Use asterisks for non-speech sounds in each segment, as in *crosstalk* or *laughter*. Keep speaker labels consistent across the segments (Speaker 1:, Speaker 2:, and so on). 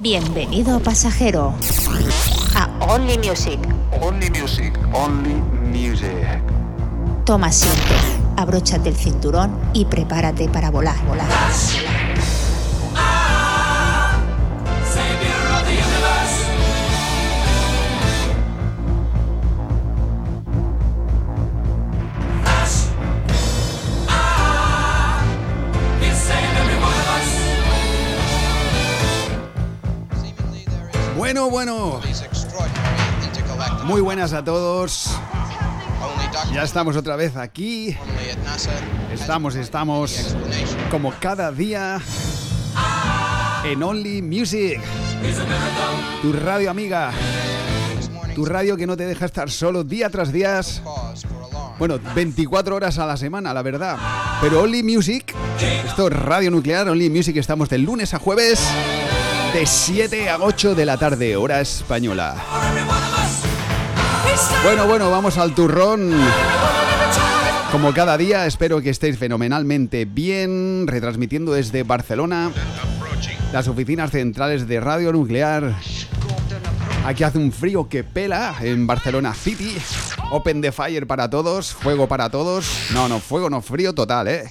Speaker 1: Bienvenido pasajero a Only Music.
Speaker 2: Only music. Only music.
Speaker 1: Toma asiento, abróchate el cinturón y prepárate para volar, volar.
Speaker 3: Bueno. Muy buenas a todos. Ya estamos otra vez aquí. Estamos, estamos como cada día en Only Music. Tu radio amiga. Tu radio que no te deja estar solo día tras día. Bueno, 24 horas a la semana, la verdad. Pero Only Music, esto es Radio Nuclear, Only Music, estamos de lunes a jueves de 7 a 8 de la tarde, hora española. Bueno, bueno, vamos al turrón. Como cada día, espero que estéis fenomenalmente bien, retransmitiendo desde Barcelona, las oficinas centrales de Radio Nuclear. Aquí hace un frío que pela en Barcelona City. Open the fire para todos, fuego para todos. No, no, fuego no, frío total, ¿eh?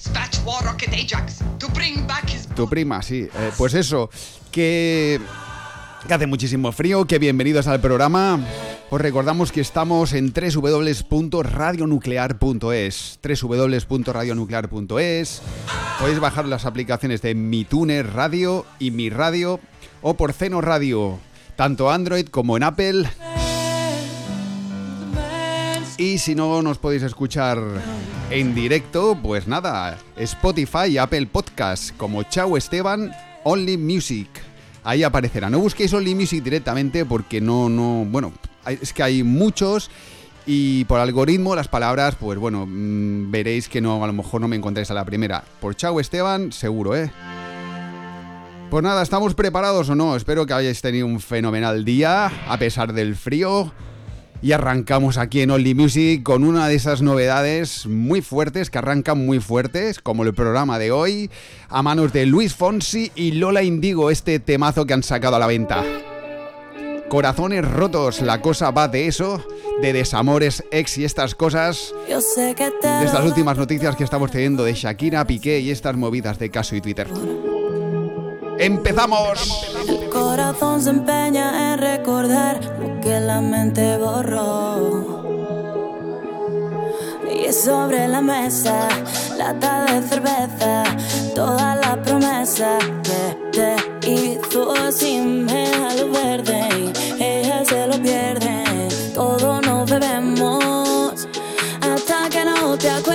Speaker 3: Tu prima, sí. Eh, pues eso, que, hace muchísimo frío, que bienvenidos al programa. Os recordamos que estamos en www.radionuclear.es www.radionuclear.es Podéis bajar las aplicaciones de Mi Tuner Radio y Mi Radio o por Ceno Radio, tanto Android como en Apple. Y si no nos podéis escuchar en directo, pues nada, Spotify y Apple Podcast como Chau Esteban, Only Music. Ahí aparecerá. No busquéis Only Music directamente porque no, no, bueno, es que hay muchos y por algoritmo las palabras, pues bueno, mmm, veréis que no, a lo mejor no me encontréis a la primera. Por Chau Esteban, seguro, ¿eh? Pues nada, ¿estamos preparados o no? Espero que hayáis tenido un fenomenal día, a pesar del frío. Y arrancamos aquí en Only Music con una de esas novedades muy fuertes, que arrancan muy fuertes, como el programa de hoy, a manos de Luis Fonsi y Lola Indigo, este temazo que han sacado a la venta. Corazones rotos, la cosa va de eso, de desamores, ex y estas cosas. De estas últimas noticias que estamos teniendo de Shakira, Piqué y estas movidas de caso y Twitter. ¡Empezamos!
Speaker 4: El corazón se empeña en recordar lo que la mente borró. Y sobre la mesa, lata de cerveza, toda la promesa que te hizo sin lo verde. Y ella se lo pierde, todo nos bebemos hasta que no te acuerdes.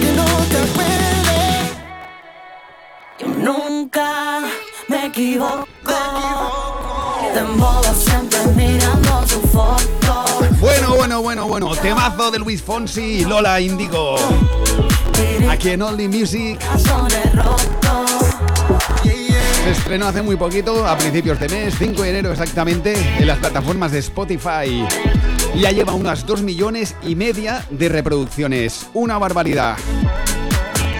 Speaker 4: Que
Speaker 5: no te acuerdes.
Speaker 4: Yo nunca me equivoco.
Speaker 3: Bueno, bueno, bueno. Temazo de Luis Fonsi y Lola Indigo. Aquí en Only Music se estrenó hace muy poquito, a principios de mes, 5 de enero exactamente, en las plataformas de Spotify. Ya lleva unas 2 millones y media de reproducciones. Una barbaridad.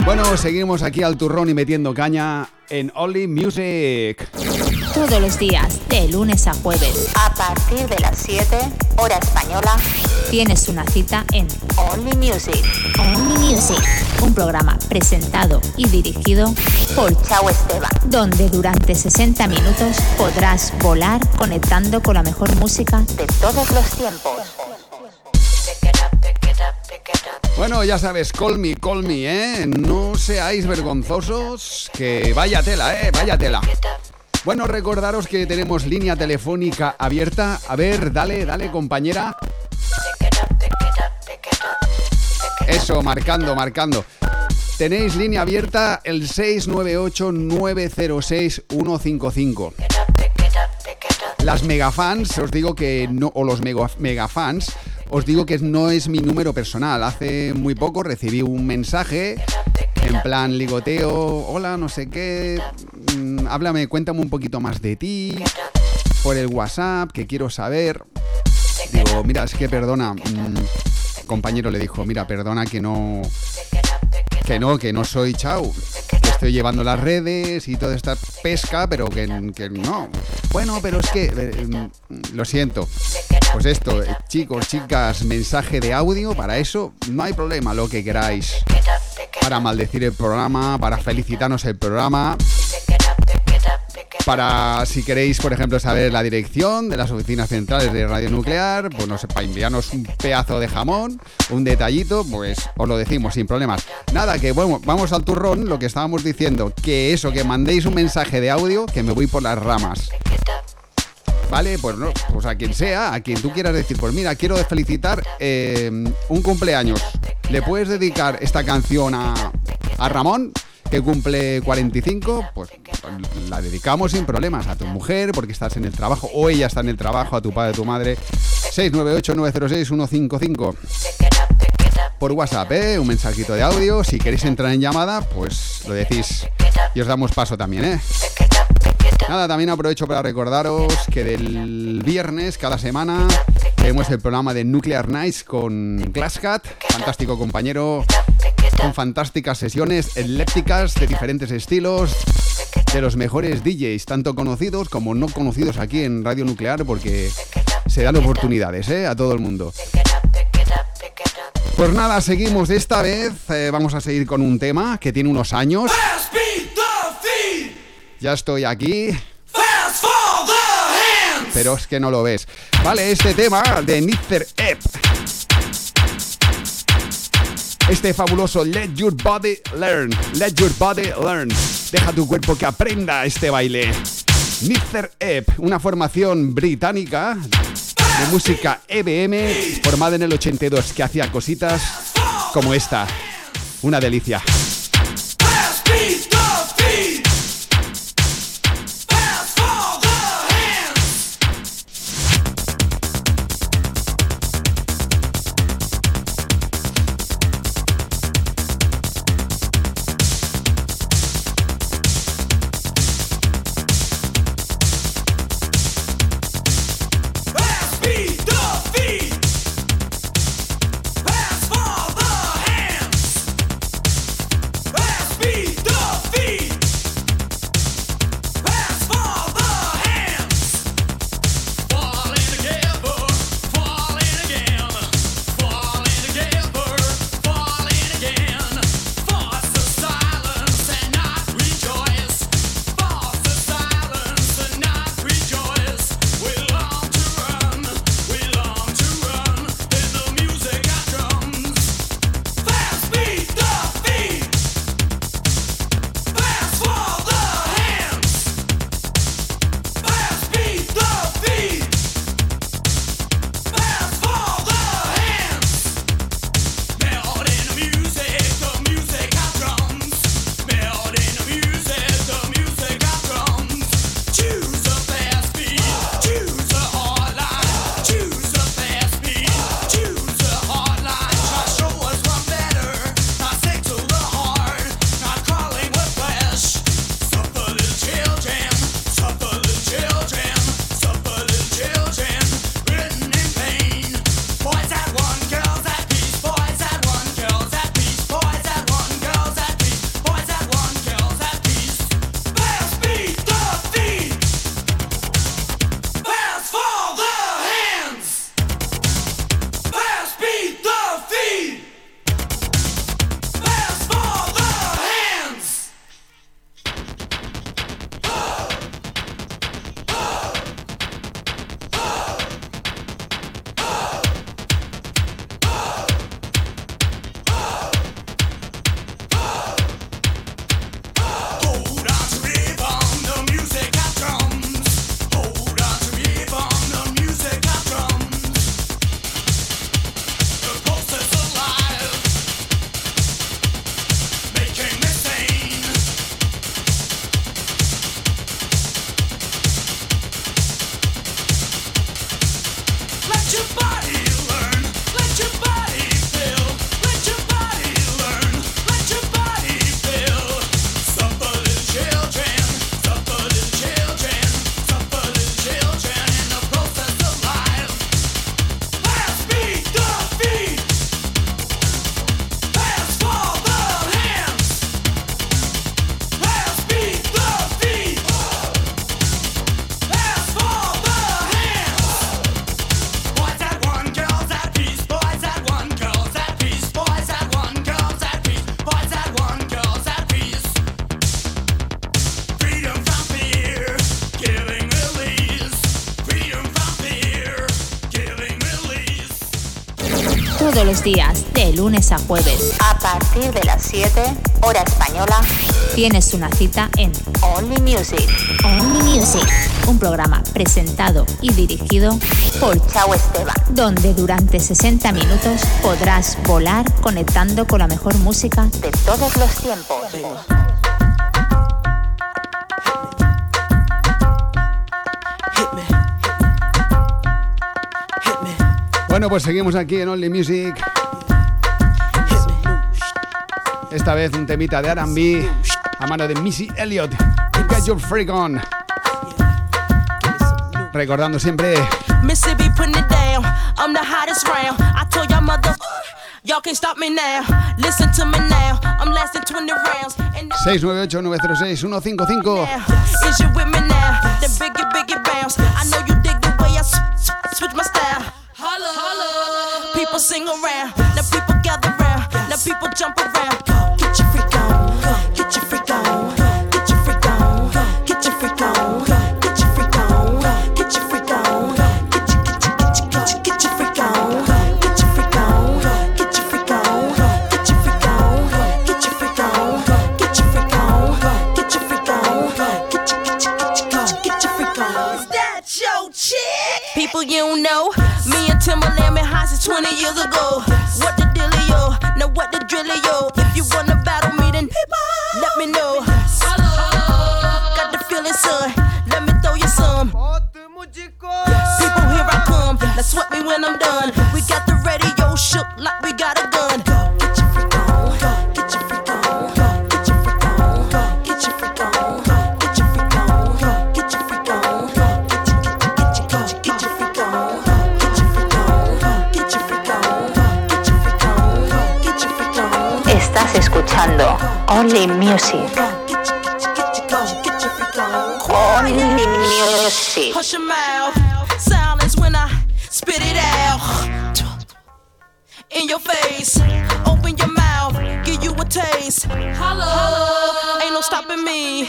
Speaker 3: Bueno, seguimos aquí al turrón y metiendo caña en Only Music.
Speaker 1: Todos los días, de lunes a jueves,
Speaker 6: A partir de las 7, hora española,
Speaker 1: tienes una cita en
Speaker 6: Only Music.
Speaker 1: Only Music, un programa presentado y dirigido por
Speaker 6: Chao Esteban.
Speaker 1: donde durante 60 minutos podrás volar conectando con la mejor música
Speaker 6: De todos los tiempos.
Speaker 3: Bueno, ya sabes, call me, call me, ¿eh? No seáis vergonzosos, que vaya tela, ¿eh? Vaya tela. Bueno, recordaros que tenemos línea telefónica abierta. A ver, dale, dale, compañera. Eso, marcando, marcando. Tenéis línea abierta el 698-906-155. Las megafans, os digo que no, o los mega- megafans, os digo que no es mi número personal. Hace muy poco recibí un mensaje en plan ligoteo, hola, no sé qué, mm, háblame, cuéntame un poquito más de ti, por el WhatsApp, que quiero saber. Digo, mira, es que perdona, mm, compañero le dijo, mira, perdona que no, que no, que no soy Chau. Que estoy llevando las redes y toda esta pesca, pero que, que no. Bueno, pero es que, eh, mm, lo siento. Pues esto, eh, chicos, chicas, mensaje de audio, para eso no hay problema, lo que queráis. Para maldecir el programa, para felicitarnos el programa. Para, si queréis, por ejemplo, saber la dirección de las oficinas centrales de Radio Nuclear, pues no sé, para enviarnos un pedazo de jamón, un detallito, pues os lo decimos sin problemas. Nada, que bueno, vamos al turrón, lo que estábamos diciendo, que eso, que mandéis un mensaje de audio, que me voy por las ramas. ¿Vale? Pues no, pues a quien sea, a quien tú quieras decir, pues mira, quiero felicitar eh, un cumpleaños. ¿Le puedes dedicar esta canción a, a Ramón? que cumple 45, pues la dedicamos sin problemas a tu mujer porque estás en el trabajo o ella está en el trabajo, a tu padre, a tu madre. 698-906-155. Por WhatsApp, ¿eh? un mensajito de audio. Si queréis entrar en llamada, pues lo decís y os damos paso también, ¿eh? Nada, también aprovecho para recordaros que del viernes, cada semana, tenemos el programa de Nuclear Nights con Glasscat, fantástico compañero, con fantásticas sesiones elépticas de diferentes estilos, de los mejores DJs, tanto conocidos como no conocidos aquí en Radio Nuclear, porque se dan oportunidades ¿eh? a todo el mundo. Pues nada, seguimos esta vez, eh, vamos a seguir con un tema que tiene unos años. Ya estoy aquí. Pero es que no lo ves. Vale, este tema de Nitzer Ep. Este fabuloso Let Your Body Learn. Let Your Body Learn. Deja tu cuerpo que aprenda este baile. Nitzer Ep, una formación británica de música EBM formada en el 82 que hacía cositas como esta. Una delicia.
Speaker 1: Los días, de lunes a jueves,
Speaker 6: A partir de las 7, hora española,
Speaker 1: tienes una cita en
Speaker 6: Only Music.
Speaker 1: Only Music, un programa presentado y dirigido por
Speaker 6: Chao Esteban.
Speaker 1: donde durante 60 minutos podrás volar conectando con la mejor música
Speaker 6: De todos los tiempos.
Speaker 3: Bueno, pues seguimos aquí en Only Music. Esta vez un temita de R&B a mano de Missy Elliott. Get your freak on. Recordando siempre
Speaker 7: Mississippi putting it down. I'm the hottest round. I told y'all mother, y'all can't stop me now. Listen to me now. I'm lasting 20 rounds. And
Speaker 3: 698-906-155.
Speaker 7: now, is you with me now? The biggie, biggie bounce. I know you sing around. Now people gather round. Now people jump around. 20 years ago. Freak on.
Speaker 6: Only Music.
Speaker 7: Hush your mouth. Silence when I spit it out. In your face. Open your mouth. Give you a taste. Holla. Ain't no stopping me.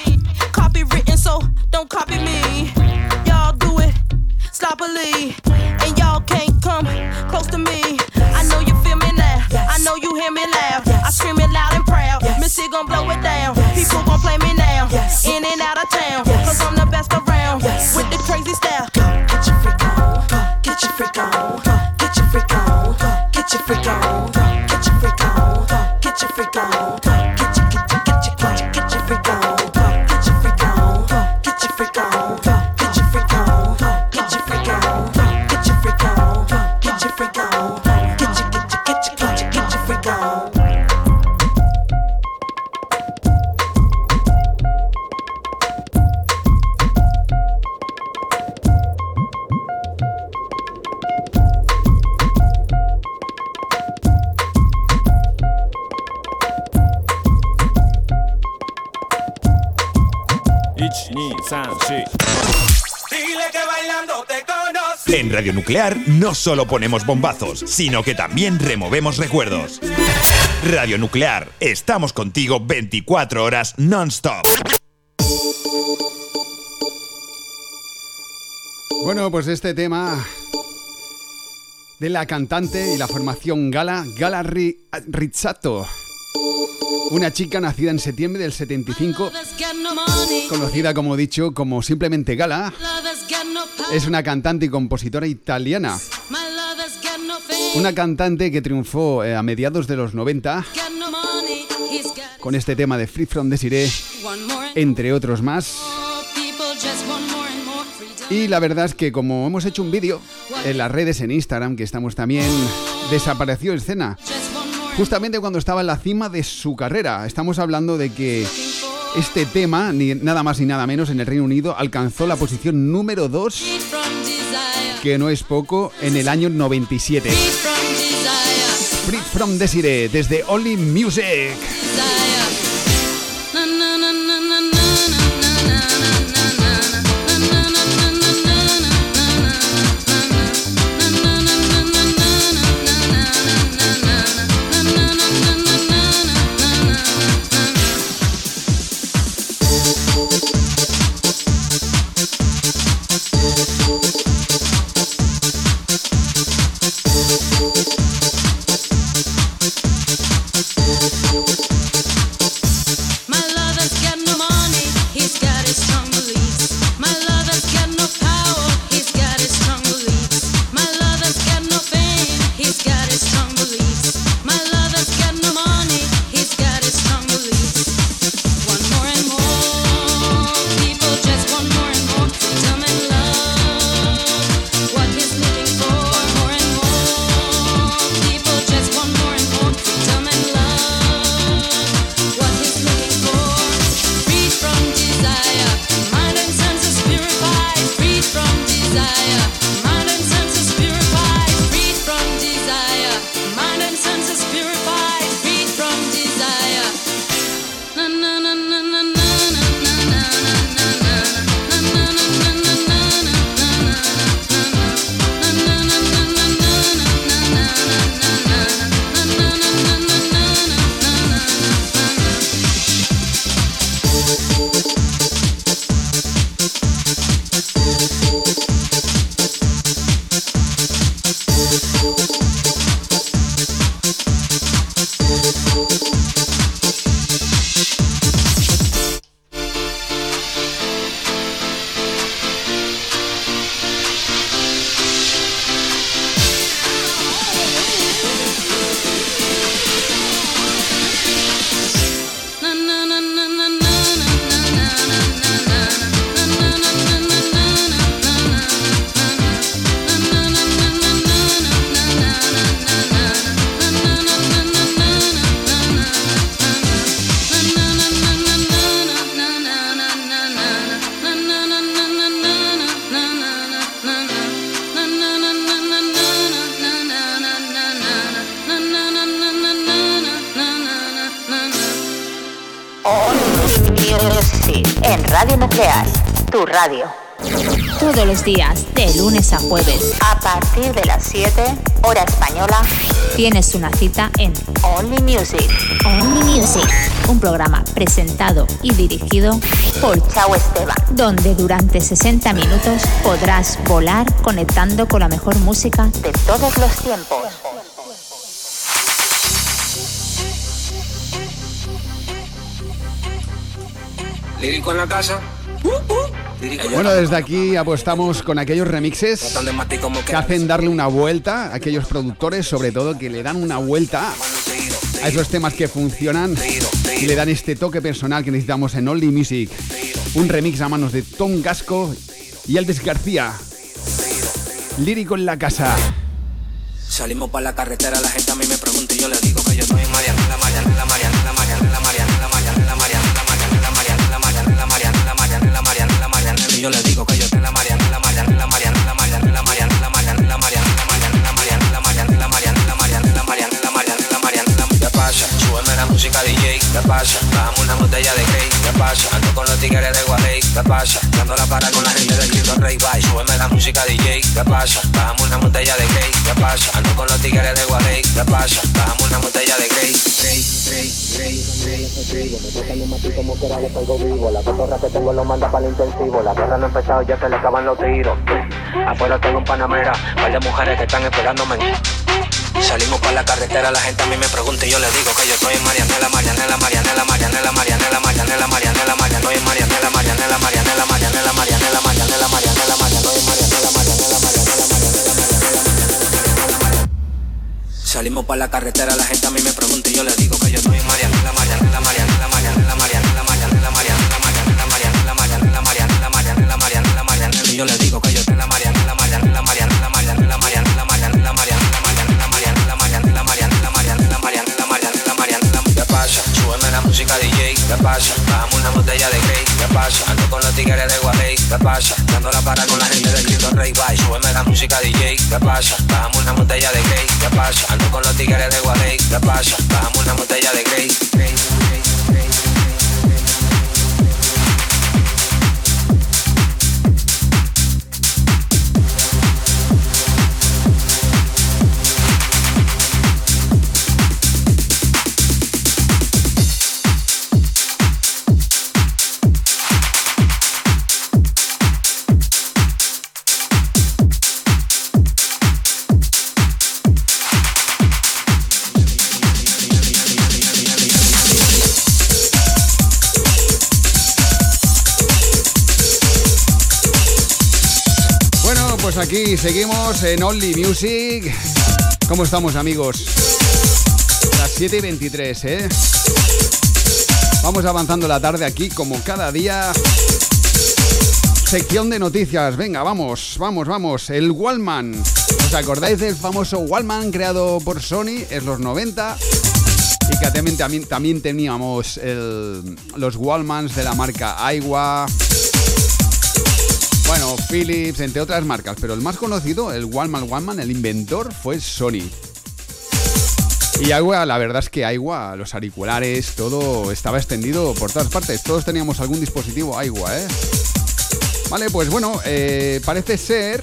Speaker 7: Copywritten, so don't copy me. Y'all do it sloppily. And y'all can't come close to me. I know you feel me now. I know you hear me laugh. I scream it loud and proud. Missy gon' blow it down. People gon' play me now. In and out of town.
Speaker 8: No solo ponemos bombazos, sino que también removemos recuerdos. Radio Nuclear, estamos contigo 24 horas non-stop.
Speaker 3: Bueno, pues este tema de la cantante y la formación Gala, Gala Ri- Rizzato. Una chica nacida en septiembre del 75, conocida como dicho como simplemente Gala, es una cantante y compositora italiana. Una cantante que triunfó eh, a mediados de los 90 con este tema de Free From Desiree, entre otros más. Y la verdad es que como hemos hecho un vídeo en las redes, en Instagram, que estamos también, desapareció escena. Justamente cuando estaba en la cima de su carrera. Estamos hablando de que este tema, ni nada más ni nada menos, en el Reino Unido alcanzó la posición número 2, que no es poco, en el año 97. Free From Desire, desde Only Music.
Speaker 6: Tu radio.
Speaker 1: Todos los días, de lunes a jueves,
Speaker 6: A partir de las 7, hora española,
Speaker 1: tienes una cita en
Speaker 6: Only Music.
Speaker 1: Only Music, un programa presentado y dirigido por
Speaker 6: Chao Esteban.
Speaker 1: donde durante 60 minutos podrás volar conectando con la mejor música
Speaker 6: De todos los tiempos.
Speaker 9: Lírico en la casa.
Speaker 3: Bueno, desde aquí apostamos con aquellos remixes que hacen darle una vuelta a aquellos productores, sobre todo que le dan una vuelta a esos temas que funcionan y le dan este toque personal que necesitamos en Only Music. Un remix a manos de Tom Gasco y Elvis García. Lírico en la casa.
Speaker 9: Salimos para la carretera, la gente a mí me pregunta y yo le digo que yo Marianela, Marianela, Marianela, Marianela, Marianela, yo le digo que yo estoy en la Marianela, Marianela, Marianela, Marianela, Marianela, Marianela, Marianela, Marianela, Marianela, Marianela, Marianela, Marianela, Marianela, Marianela, Marianela. ¿Qué pasa? Súbeme la música DJ, ¿qué pasa? Bajamos una botella de Grey, ¿qué pasa? Ando con los tigres de Gualey, ¿qué pasa? Dando la para con la gente del Cristo Rey, bye. Súbeme la música DJ, ¿qué pasa? Bajamos una botella de Grey, ¿qué pasa? Ando con los tigres de Gualey, ¿qué pasa? Bajamos una botella de Grey, Grey, Gusta mi mati como quiera, le pego vivo. La cotorra que tengo lo manda para el intensivo. La guerra no ha empezado, ya se le acaban los tiros. Afuera tengo un panamera, par de mujeres que están esperándome. Salimos para la carretera, la gente a mí me pregunta y yo le digo que yo en Marianela, Marianela, Marianela, Marianela, Marianela, Marianela, Marianela, Marianela, en Marianela, Marianela, Marianela, Marianela, Marianela, Marianela, Marianela, Marianela, en Marianela, Marianela, Marianela, Marianela. Salimos para la carretera, la gente a mí me pregunta y yo le digo que yo estoy en Marianela, Marianela, Marianela, Marianela, Marianela, Marianela, Marianela, Marianela, Marianela, Marianela, Marianela, Marianela, Marianela, Marianela, y yo le digo que yo en la Marianela, la música DJ, ¿qué pasa? Bajamos una botella de Grey, ¿qué pasa? Ando con los tigres de Gualey, ¿qué pasa? Dando la para con la gente del Cristo Rey, bye. Súbeme la música DJ, ¿qué pasa? Bajamos una botella de Grey, ¿qué pasa? Ando con los tigres de Gualey, ¿qué pasa? Bajamos una botella de Grey, Grey, Grey, Grey.
Speaker 3: En Only Music. ¿Cómo estamos, amigos? Las 7 y 23, ¿eh? Vamos avanzando la tarde aquí, como cada día. Sección de noticias. Venga, vamos, vamos, vamos. El Wallman. ¿Os acordáis del famoso Wallman creado por Sony en los 90? Y que también, también, también teníamos el- los Wallmans de la marca Aiwa. Bueno, Philips, entre otras marcas, pero el más conocido, el Wallman Wallman, el inventor, fue Sony. Y Aiwa, la verdad es que Aiwa, los auriculares, todo estaba extendido por todas partes. Todos teníamos algún dispositivo Aiwa, ¿eh? Vale, pues bueno, eh, parece ser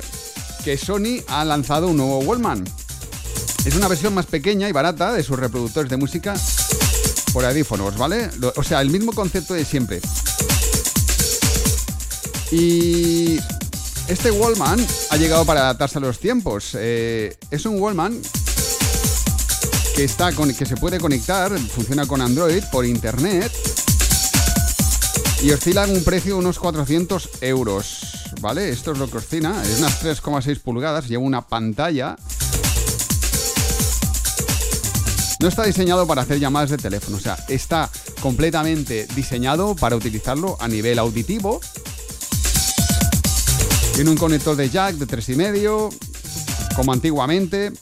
Speaker 3: que Sony ha lanzado un nuevo Wallman. Es una versión más pequeña y barata de sus reproductores de música por audífonos, ¿vale? O sea, el mismo concepto de siempre. Y este Wallman ha llegado para adaptarse a los tiempos. Eh, es un Wallman que, está con, que se puede conectar, funciona con Android por internet y oscila en un precio de unos 400 euros. ¿Vale? Esto es lo que oscila. Es unas 3,6 pulgadas, lleva una pantalla. No está diseñado para hacer llamadas de teléfono, o sea, está completamente diseñado para utilizarlo a nivel auditivo tiene un conector de jack de 3,5, como antiguamente.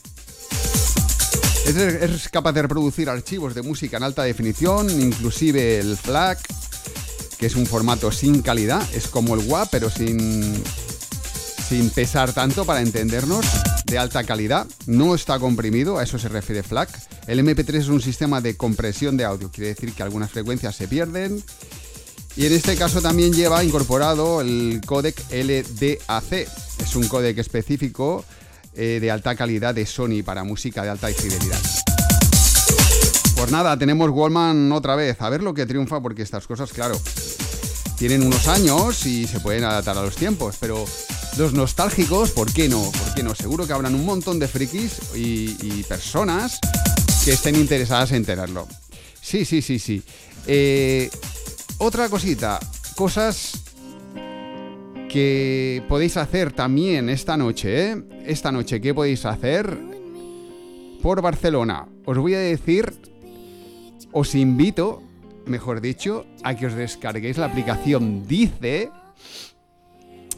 Speaker 3: Es, capaz de reproducir archivos de música en alta definición, inclusive el FLAC, que es un formato sin calidad. Es como el WAP, pero sin, sin pesar tanto para entendernos, de alta calidad. No está comprimido, a eso se refiere FLAC. El MP3 es un sistema de compresión de audio, quiere decir que algunas frecuencias se pierden. Y en este caso también lleva incorporado el códec LDAC. Es un códec específico eh, de alta calidad de Sony para música de alta fidelidad. Pues nada, tenemos Wallman otra vez. A ver lo que triunfa, porque estas cosas, claro, tienen unos años y se pueden adaptar a los tiempos, pero los nostálgicos, ¿por qué no? ¿Por qué no? Seguro que habrán un montón de frikis y, y personas que estén interesadas en tenerlo. Sí, sí, sí, sí. Eh, otra cosita, cosas que podéis hacer también esta noche, ¿eh? Esta noche, ¿qué podéis hacer? Por Barcelona. Os voy a decir, os invito, mejor dicho, a que os descarguéis la aplicación Dice.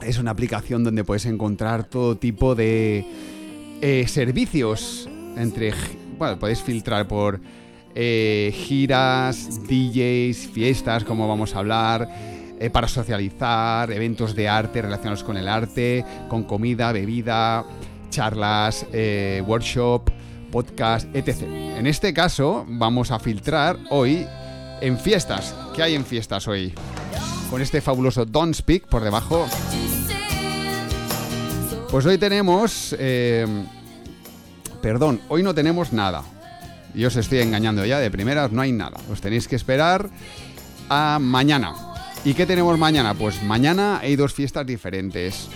Speaker 3: Es una aplicación donde puedes encontrar todo tipo de eh, servicios. Entre, bueno, podéis filtrar por eh, giras, DJs, fiestas, como vamos a hablar, eh, para socializar, eventos de arte relacionados con el arte, con comida, bebida, charlas, eh, workshop, podcast, etc. En este caso vamos a filtrar hoy en fiestas. ¿Qué hay en fiestas hoy? Con este fabuloso Don't Speak por debajo. Pues hoy tenemos... perdón, hoy no tenemos nada. Y os estoy engañando ya de primeras, no hay nada. Os tenéis que esperar a mañana. ¿Y qué tenemos mañana? Pues mañana hay dos fiestas diferentes.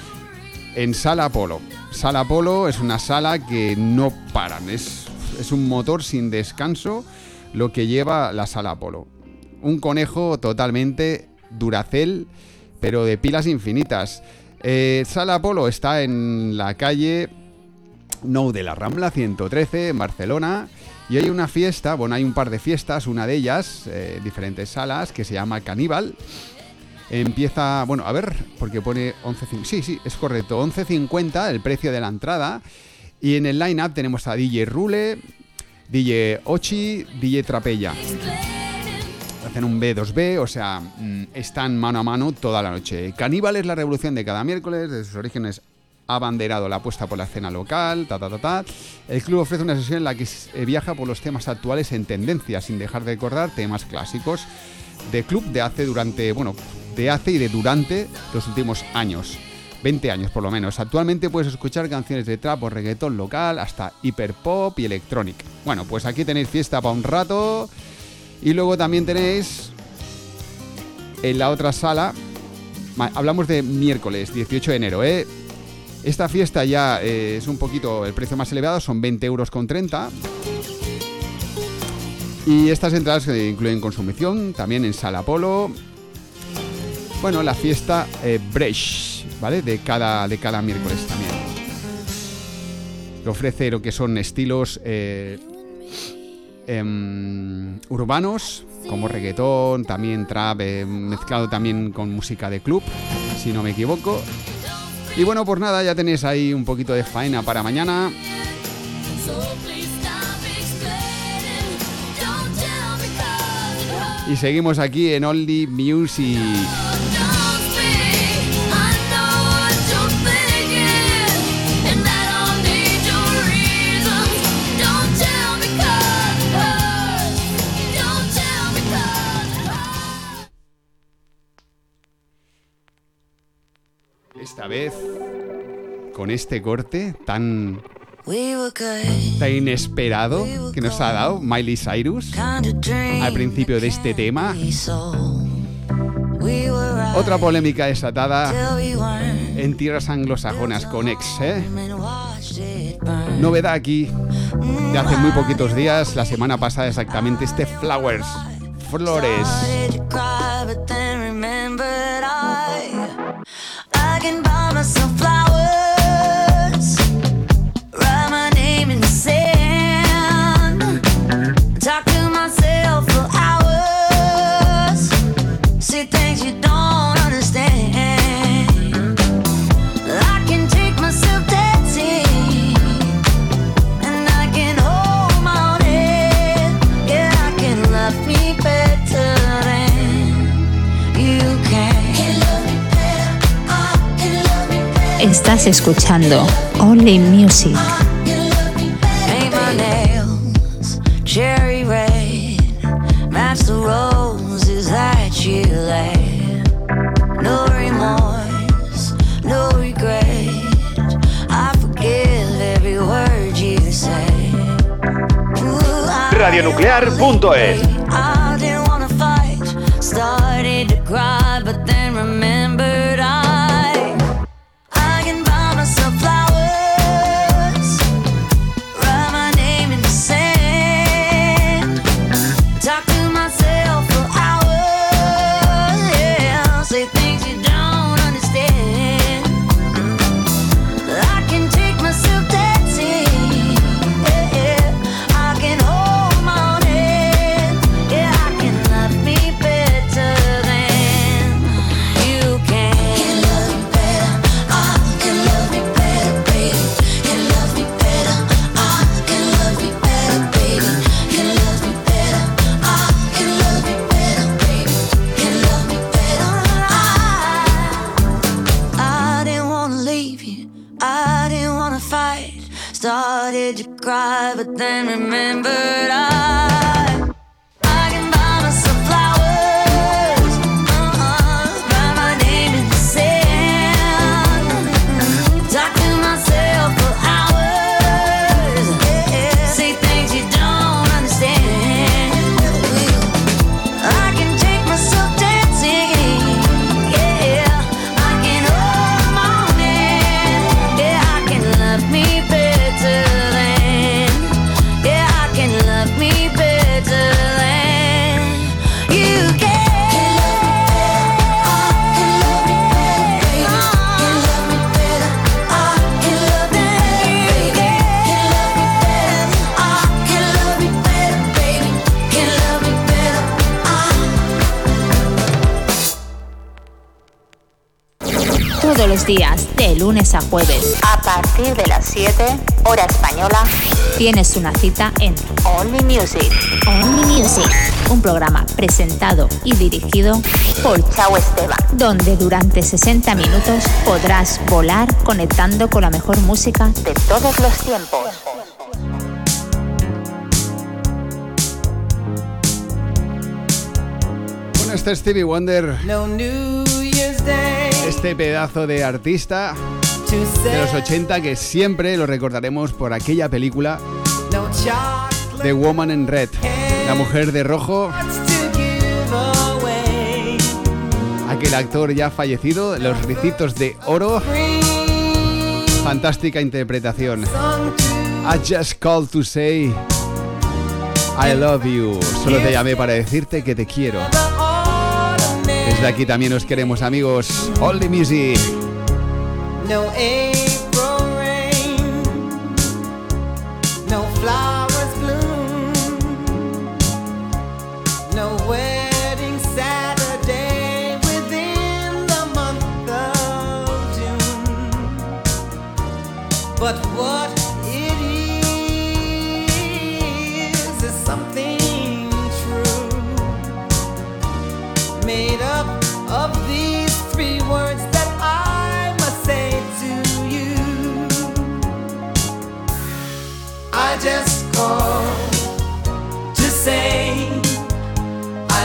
Speaker 3: En Sala Apolo. Sala Apolo es una sala que no paran. Es, es un motor sin descanso lo que lleva la Sala Apolo. Un conejo totalmente duracel, pero de pilas infinitas. Eh, Sala Apolo está en la calle No de la Rambla 113 en Barcelona. Y hay una fiesta, bueno, hay un par de fiestas, una de ellas, eh, diferentes salas, que se llama Caníbal. Empieza, bueno, a ver, porque pone 11.50. Sí, sí, es correcto, 11.50 el precio de la entrada. Y en el line-up tenemos a DJ Rule, DJ Ochi, DJ Trapella. Hacen un B2B, o sea, mm, están mano a mano toda la noche. Caníbal es la revolución de cada miércoles, de sus orígenes abanderado la apuesta por la escena local, ta, ta, ta, ta. El club ofrece una sesión en la que eh, viaja por los temas actuales en tendencia, sin dejar de recordar temas clásicos de club de hace durante, bueno, de hace y de durante los últimos años. 20 años por lo menos. Actualmente puedes escuchar canciones de trap o reggaetón local hasta hiperpop y electronic. Bueno, pues aquí tenéis fiesta para un rato. Y luego también tenéis en la otra sala, hablamos de miércoles 18 de enero, ¿eh? Esta fiesta ya eh, es un poquito el precio más elevado, son 20 euros con 30. Y estas entradas eh, incluyen consumición, también en Sala Polo. Bueno, la fiesta eh, Bresh, ¿vale? De cada, de cada miércoles también. Que ofrece lo que son estilos eh, em, urbanos, como reggaetón, también trap, mezclado también con música de club, si no me equivoco. Y bueno, pues nada, ya tenéis ahí un poquito de faena para mañana. Y seguimos aquí en Only Music. Esta vez, con este corte tan, tan inesperado que nos ha dado Miley Cyrus al principio de este tema. Otra polémica desatada en tierras anglosajonas con ex, ¿eh? Novedad aquí de hace muy poquitos días, la semana pasada exactamente, este Flowers, Flores.
Speaker 10: Can buy myself flowers,
Speaker 1: Estás escuchando Only Music.
Speaker 11: radionuclear.es
Speaker 1: los días, de lunes a jueves,
Speaker 6: A partir de las 7, hora española,
Speaker 1: tienes una cita en
Speaker 6: Only Music.
Speaker 1: Only Music, un programa presentado y dirigido por
Speaker 6: Chao Esteban.
Speaker 1: donde durante 60 minutos podrás volar conectando con la mejor música
Speaker 6: De todos los tiempos.
Speaker 3: Bueno, este Stevie Wonder,
Speaker 5: No New Year's Day
Speaker 3: este pedazo de artista de los
Speaker 5: say
Speaker 3: 80 que siempre lo recordaremos por aquella película The Woman in Red, la mujer de rojo, aquel actor ya fallecido, los ricitos de oro, fantástica interpretación. I just called to say I love you. Solo te llamé para decirte que te quiero.
Speaker 5: The.
Speaker 3: Desde aquí también os queremos amigos. Only Music.
Speaker 5: No April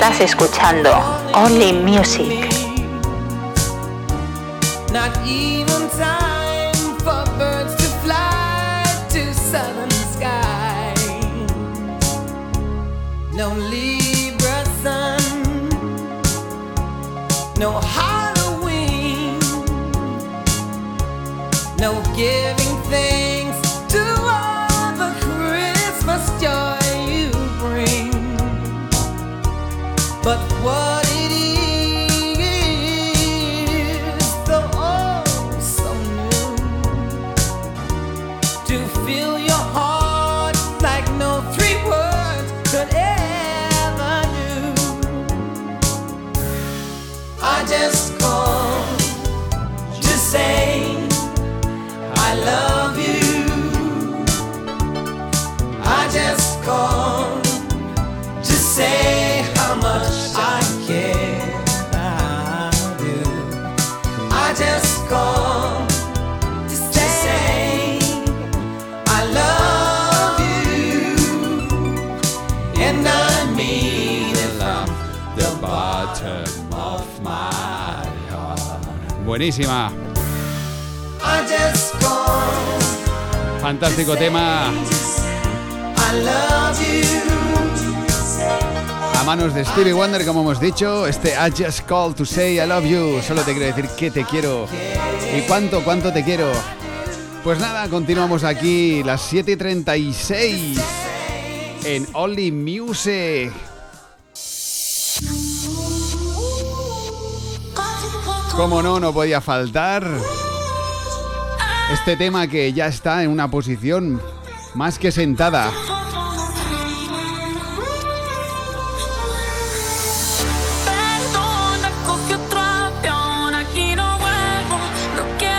Speaker 6: Estás escuchando Only Music.
Speaker 5: Not even time for birds to fly to southern skies. No Libra sun. No Halloween.
Speaker 3: My heart. Buenísima. Fantástico tema a manos de Stevie Wonder, como hemos dicho. Este I just called to say I love you. Solo te quiero decir que te quiero. ¿Y cuánto, cuánto te quiero? Pues nada, continuamos aquí, las 7 y 36 en Only Music. Como no, no podía faltar este tema que ya está en una posición más que sentada.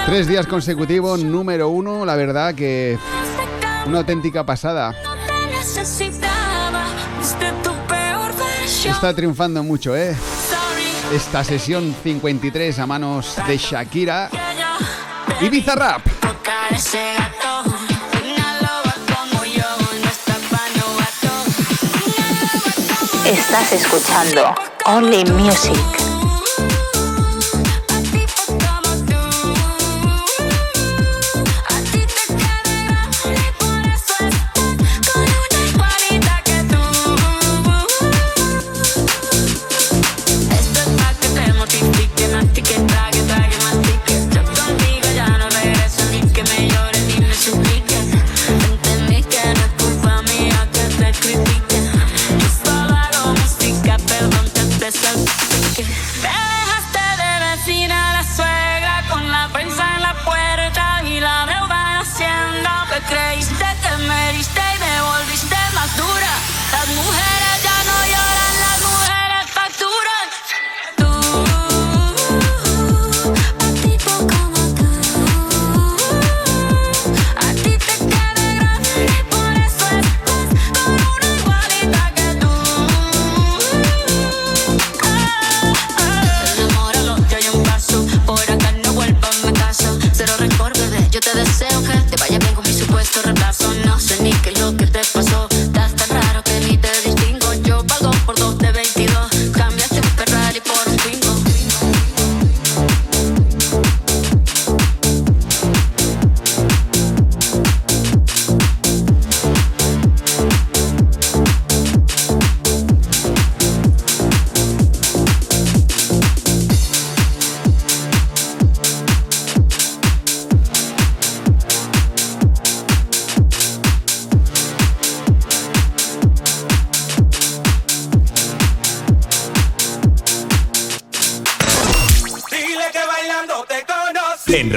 Speaker 3: Tres días consecutivos, número uno, la verdad que una auténtica pasada. Está triunfando mucho, ¿eh? Esta sesión 53 a manos de Shakira y Bizarrap.
Speaker 4: Estás escuchando Only Music.
Speaker 10: Dura. Las mujeres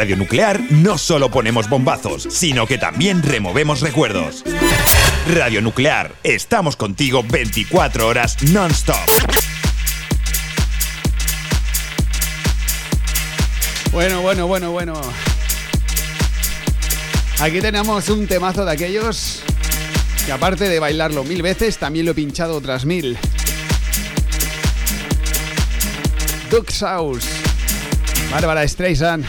Speaker 8: Radio Nuclear no solo ponemos bombazos, sino que también removemos recuerdos. Radio Nuclear, estamos contigo 24 horas non-stop.
Speaker 3: Bueno, bueno, bueno, bueno. Aquí tenemos un temazo de aquellos que aparte de bailarlo mil veces, también lo he pinchado otras mil. Duke's House. Bárbara Streisand.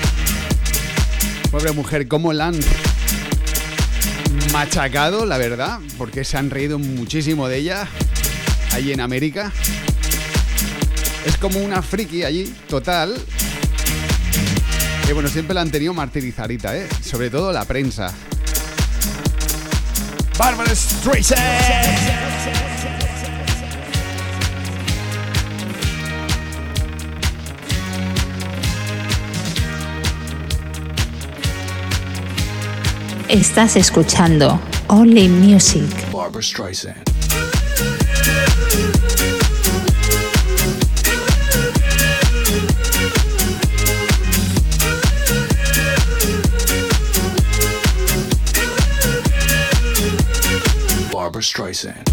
Speaker 3: Pobre mujer, cómo la han machacado, la verdad, porque se han reído muchísimo de ella allí en América. Es como una friki allí, total. Que bueno, siempre la han tenido martirizadita, ¿eh? Sobre todo la prensa. Streisand.
Speaker 1: Estás escuchando Only Music.
Speaker 12: Barbara Streisand.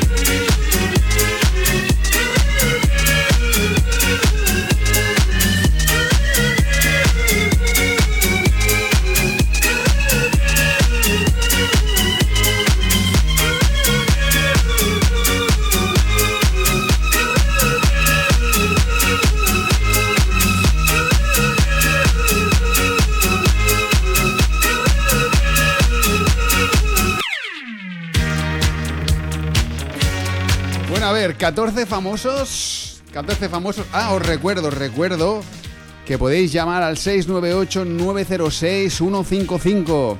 Speaker 3: Bueno, a ver, 14 famosos. 14 famosos. Ah, os recuerdo, os recuerdo que podéis llamar al 698-906-155.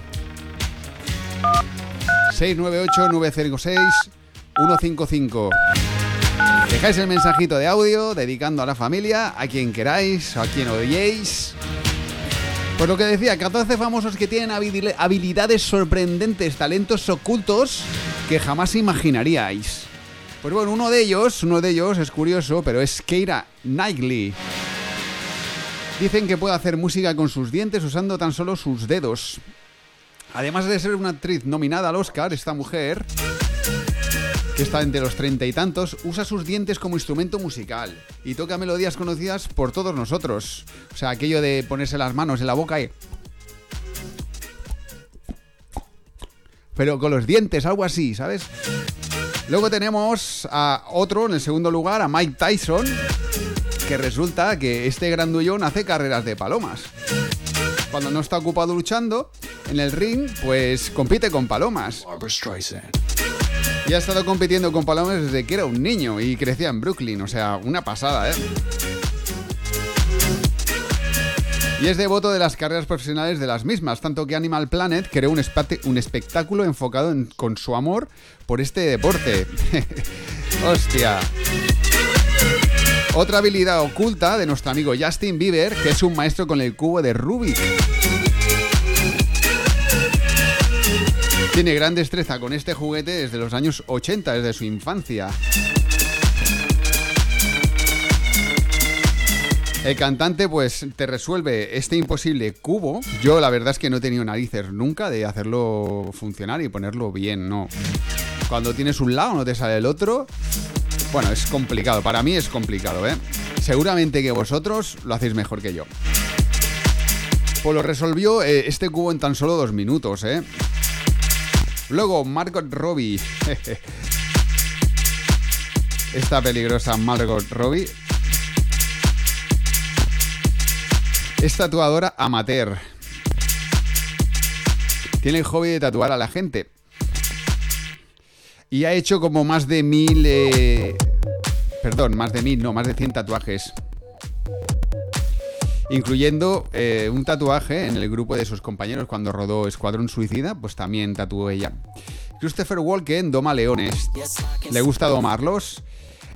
Speaker 3: 698-906-155. Dejáis el mensajito de audio dedicando a la familia, a quien queráis a quien odiéis. Pues lo que decía, 14 famosos que tienen habil- habilidades sorprendentes, talentos ocultos que jamás imaginaríais. Pues bueno, uno de ellos, uno de ellos es curioso, pero es Keira Knightley. Dicen que puede hacer música con sus dientes usando tan solo sus dedos. Además de ser una actriz nominada al Oscar, esta mujer, que está entre los treinta y tantos, usa sus dientes como instrumento musical y toca melodías conocidas por todos nosotros. O sea, aquello de ponerse las manos en la boca y... Pero con los dientes, algo así, ¿sabes? Luego tenemos a otro en el segundo lugar, a Mike Tyson, que resulta que este grandullón hace carreras de palomas. Cuando no está ocupado luchando en el ring, pues compite con palomas. Y ha estado compitiendo con palomas desde que era un niño y crecía en Brooklyn, o sea, una pasada, ¿eh? Y es devoto de las carreras profesionales de las mismas, tanto que Animal Planet creó un, espectáculo enfocado en- con su amor por este deporte. *laughs* ¡Hostia! Otra habilidad oculta de nuestro amigo Justin Bieber, que es un maestro con el cubo de Rubik. Tiene gran destreza con este juguete desde los años 80, desde su infancia. El cantante pues te resuelve este imposible cubo. Yo la verdad es que no he tenido narices nunca de hacerlo funcionar y ponerlo bien, no. Cuando tienes un lado no te sale el otro. Bueno, es complicado, para mí es complicado, ¿eh? Seguramente que vosotros lo hacéis mejor que yo. Pues lo resolvió eh, este cubo en tan solo dos minutos, ¿eh? Luego, Margot Robbie. *laughs* Esta peligrosa Margot Robbie. Es tatuadora amateur. Tiene el hobby de tatuar a la gente. Y ha hecho como más de mil... eh, Perdón, más de mil, no, más de 100 tatuajes. Incluyendo eh, un tatuaje en el grupo de sus compañeros cuando rodó Escuadrón Suicida, pues también tatuó ella. Christopher Walken doma leones. Le gusta domarlos.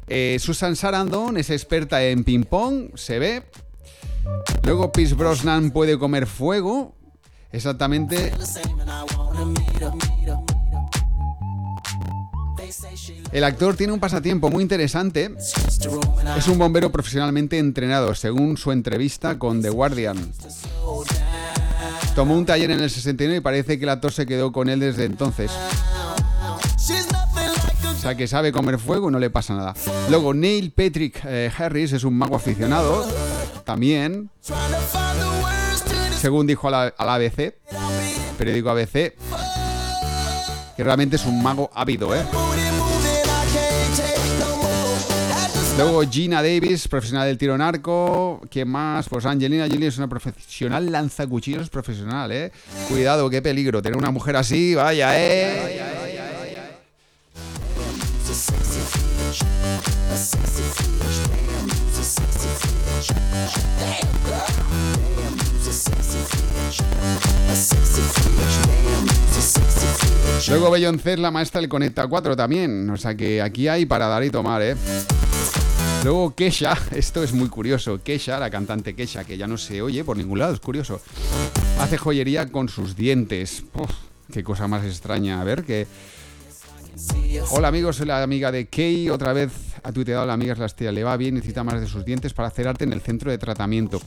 Speaker 3: Eh, Susan Sarandon es experta en ping-pong, se ve. Luego Pierce Brosnan puede comer fuego. Exactamente. El actor tiene un pasatiempo muy interesante. Es un bombero profesionalmente entrenado, según su entrevista con The Guardian. Tomó un taller en el 69 y parece que el actor se quedó con él desde entonces. O sea que sabe comer fuego y no le pasa nada. Luego Neil Patrick eh, Harris es un mago aficionado. También. Según dijo a la, a la ABC. Periódico ABC. Que realmente es un mago ávido, ¿eh? Luego Gina Davis, profesional del tiro en arco. ¿Quién más? Pues Angelina Jolie es una profesional lanzacuchillos profesional, ¿eh? Cuidado, qué peligro. Tener una mujer así, vaya, ¿eh? Luego Beyoncé la maestra del Conecta 4 también. O sea que aquí hay para dar y tomar, ¿eh? Luego Kesha, *laughs* esto es muy curioso. Kesha, la cantante Kesha, que ya no se oye por ningún lado, es curioso. Hace joyería con sus dientes. Qué cosa más extraña. A ver, que. Hola amigos, soy la amiga de Kay. Otra vez ha tuiteado la amiga es la estrella. Le va bien, necesita más de sus dientes para hacer arte en el centro de tratamiento.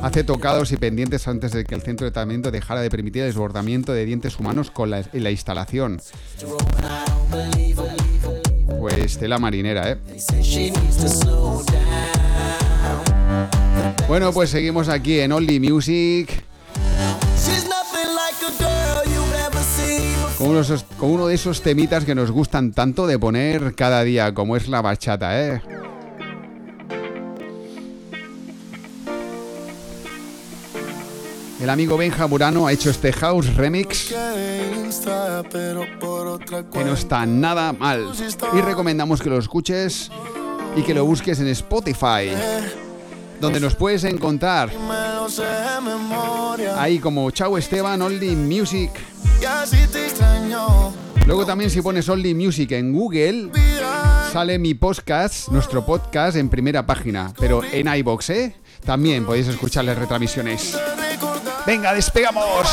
Speaker 13: hace tocados y pendientes antes de que el centro de tratamiento dejara de permitir el desbordamiento de dientes humanos con la instalación. Pues tela marinera, ¿eh? Bueno, pues seguimos aquí en Only Music. Con uno, de esos- temitas que nos gustan tanto de poner cada día, como es la bachata, ¿eh? El amigo Benja Murano ha hecho este house remix que no está nada mal. Y recomendamos que lo escuches y que lo busques en Spotify, donde nos puedes encontrar ahí como Chao Esteban Only Music. Luego también si pones Only Music en Google, sale mi podcast, nuestro podcast en primera página, pero en iBox, ¿eh? También podéis escuchar las retransmisiones. Venga, despegamos.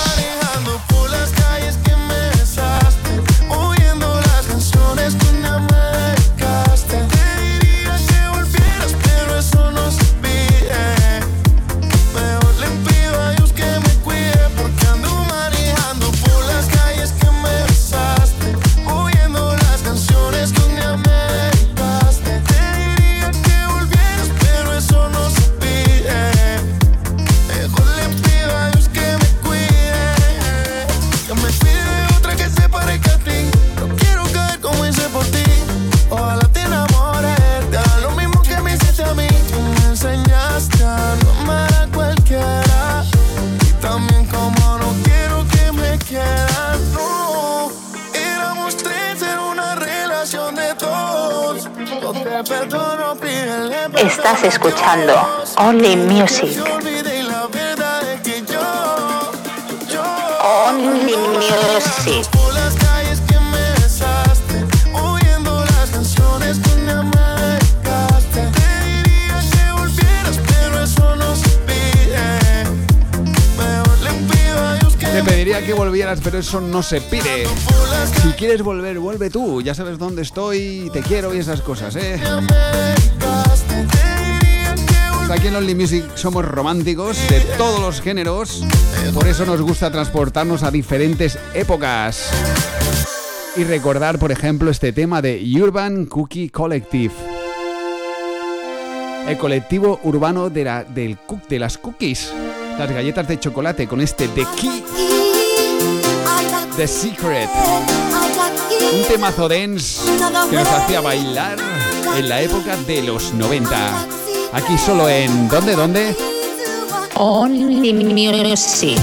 Speaker 3: Pido a Dios que Te
Speaker 13: pediría que volvieras, pero eso no se pide. Si quieres volver, vuelve tú. Ya sabes dónde estoy, te quiero y esas cosas, ¿eh? Aquí en Only Music somos románticos de todos los géneros, por eso nos gusta transportarnos a diferentes épocas. Y recordar, por ejemplo, este tema de Urban Cookie Collective. El colectivo urbano de las cookies, las galletas de chocolate con este The Key, The Secret. Un temazo dance que nos hacía bailar en la época de los 90. Aquí solo en ¿Dónde? ¿Dónde?
Speaker 1: Only Music.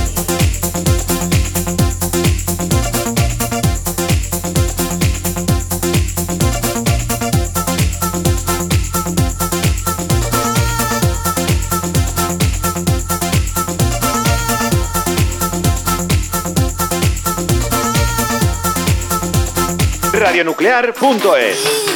Speaker 8: Radionuclear.es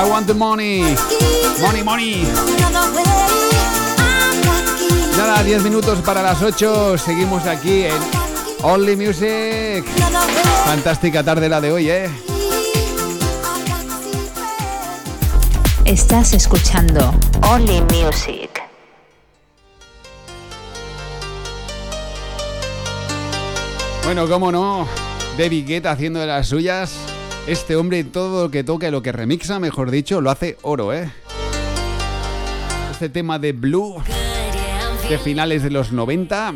Speaker 3: I want the money. Money, money. Nada, 10 minutos para las 8. Seguimos aquí en Only Music. Fantástica tarde la de hoy, ¿eh?
Speaker 1: Estás escuchando
Speaker 6: Only Music.
Speaker 3: Bueno, cómo no. David Guetta haciendo de las suyas. Este hombre todo lo que toca y lo que remixa, mejor dicho, lo hace oro, ¿eh? Este tema de Blue de finales de los 90,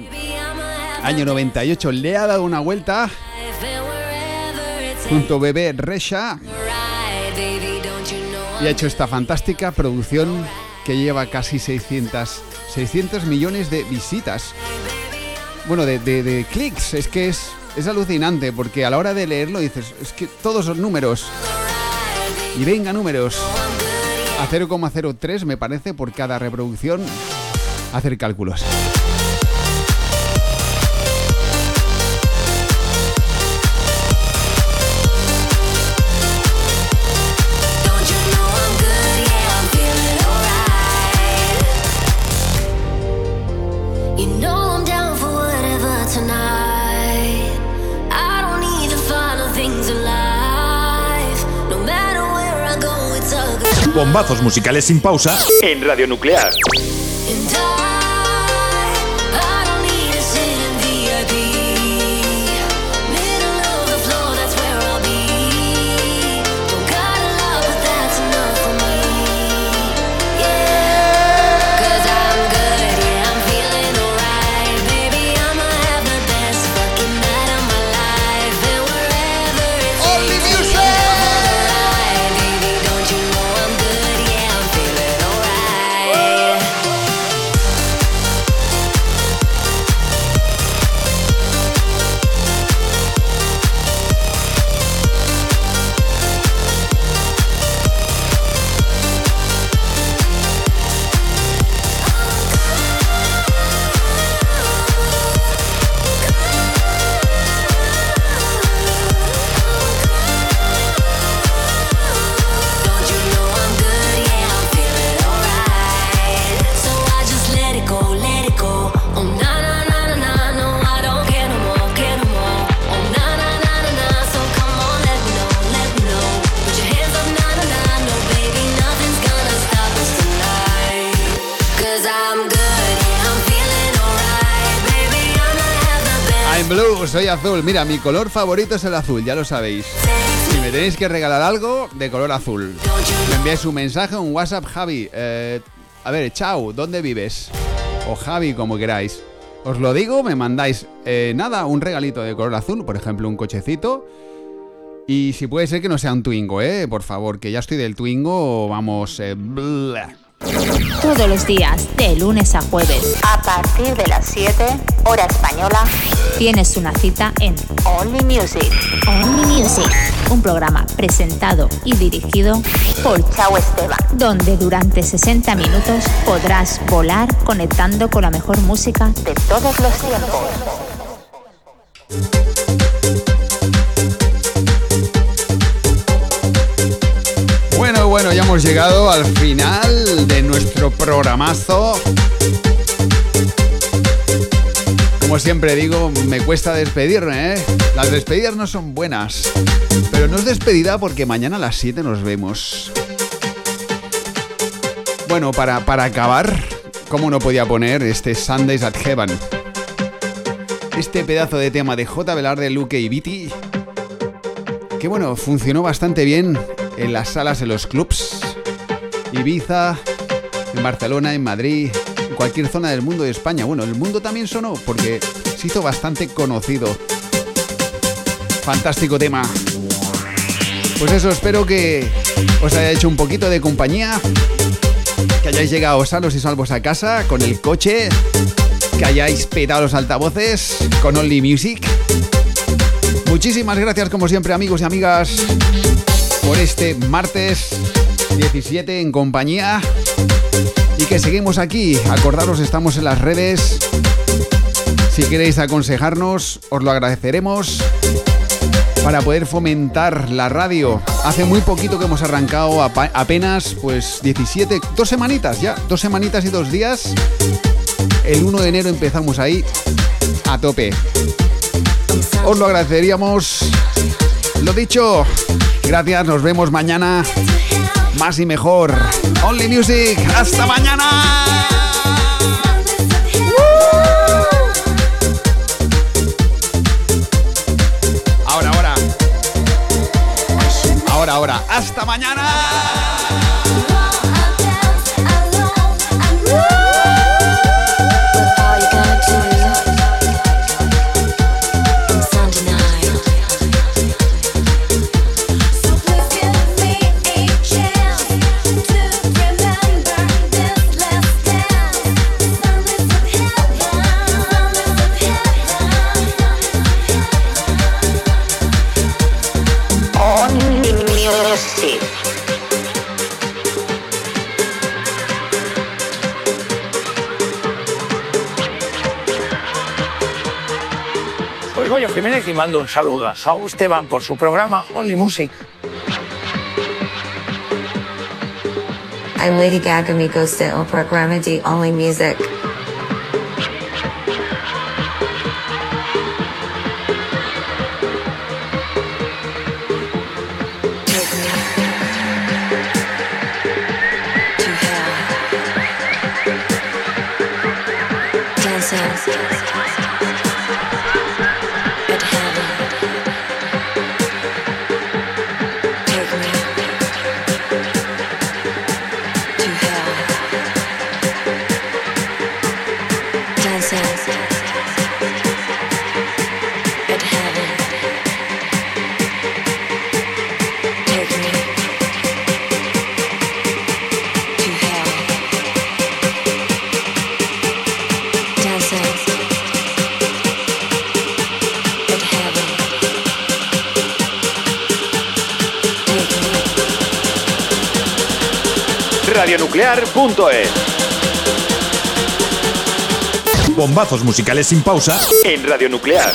Speaker 3: año 98, le ha dado una vuelta junto Bebé Resha y ha hecho esta fantástica producción que lleva casi 600, 600 millones de visitas. Bueno, de- de clics, es que es, es alucinante porque a la hora de leerlo dices, es que todos son números. Y venga números. A 0,03 me parece por cada reproducción hacer cálculos.
Speaker 8: Bombazos musicales sin pausa
Speaker 11: En Radio Nuclear.
Speaker 3: Blue, soy azul. Mira, mi color favorito es el azul, ya lo sabéis. Si me tenéis que regalar algo de color azul, me enviáis un mensaje, un WhatsApp, Javi. eh, a ver, chao, ¿dónde vives? O Javi, como queráis. Os lo digo, me mandáis eh, nada, un regalito de color azul, por ejemplo, un cochecito. Y si puede ser que no sea un Twingo, ¿eh? Por favor, que ya estoy del Twingo, vamos... eh.
Speaker 1: Todos los días, de lunes a jueves,
Speaker 6: A partir de las 7, hora española,
Speaker 1: tienes una cita en
Speaker 6: Only Music.
Speaker 1: Only Music, un programa presentado y dirigido por
Speaker 6: Chao Esteban.
Speaker 1: donde durante 60 minutos podrás volar conectando con la mejor música
Speaker 6: De todos los tiempos.
Speaker 3: Bueno, ya hemos llegado al final de nuestro programazo. Como siempre digo, me cuesta despedirme, ¿eh? Las despedidas no son buenas. Pero no es despedida porque mañana a las 7 nos vemos. Bueno, para, para acabar, ¿cómo no podía poner este Sundays at Heaven? Este pedazo de tema de J. Velarde, Luque y Viti que bueno, funcionó bastante bien en las salas, en los clubs, Ibiza, en Barcelona, en Madrid, en cualquier zona del mundo de España. Bueno, el mundo también sonó porque se hizo bastante conocido. Fantástico tema. Pues eso, espero que os haya hecho un poquito de compañía. que hayáis llegado sanos y salvos a casa con el coche, que hayáis petado los altavoces con Only Music. Muchísimas gracias como siempre amigos y amigas por este martes 17 en compañía y que seguimos aquí. Acordaros, estamos en las redes. Si queréis aconsejarnos, os lo agradeceremos para poder fomentar la radio. Hace muy poquito que hemos arrancado, apenas pues 17, dos semanitas ya, dos semanitas y dos días. El 1 de enero empezamos ahí a tope. Os lo agradeceríamos. Lo dicho, gracias, nos vemos mañana. Más y mejor. Only Music, hasta mañana. Ahora, ahora. Ahora, ahora. Hasta mañana.
Speaker 14: Y mando un saludo a Saúl Esteban por su programa Only Music.
Speaker 15: I'm Lady Gaga Miko sa o programa de Only Music.
Speaker 8: Bombazos musicales sin pausa
Speaker 11: en Radio Nuclear.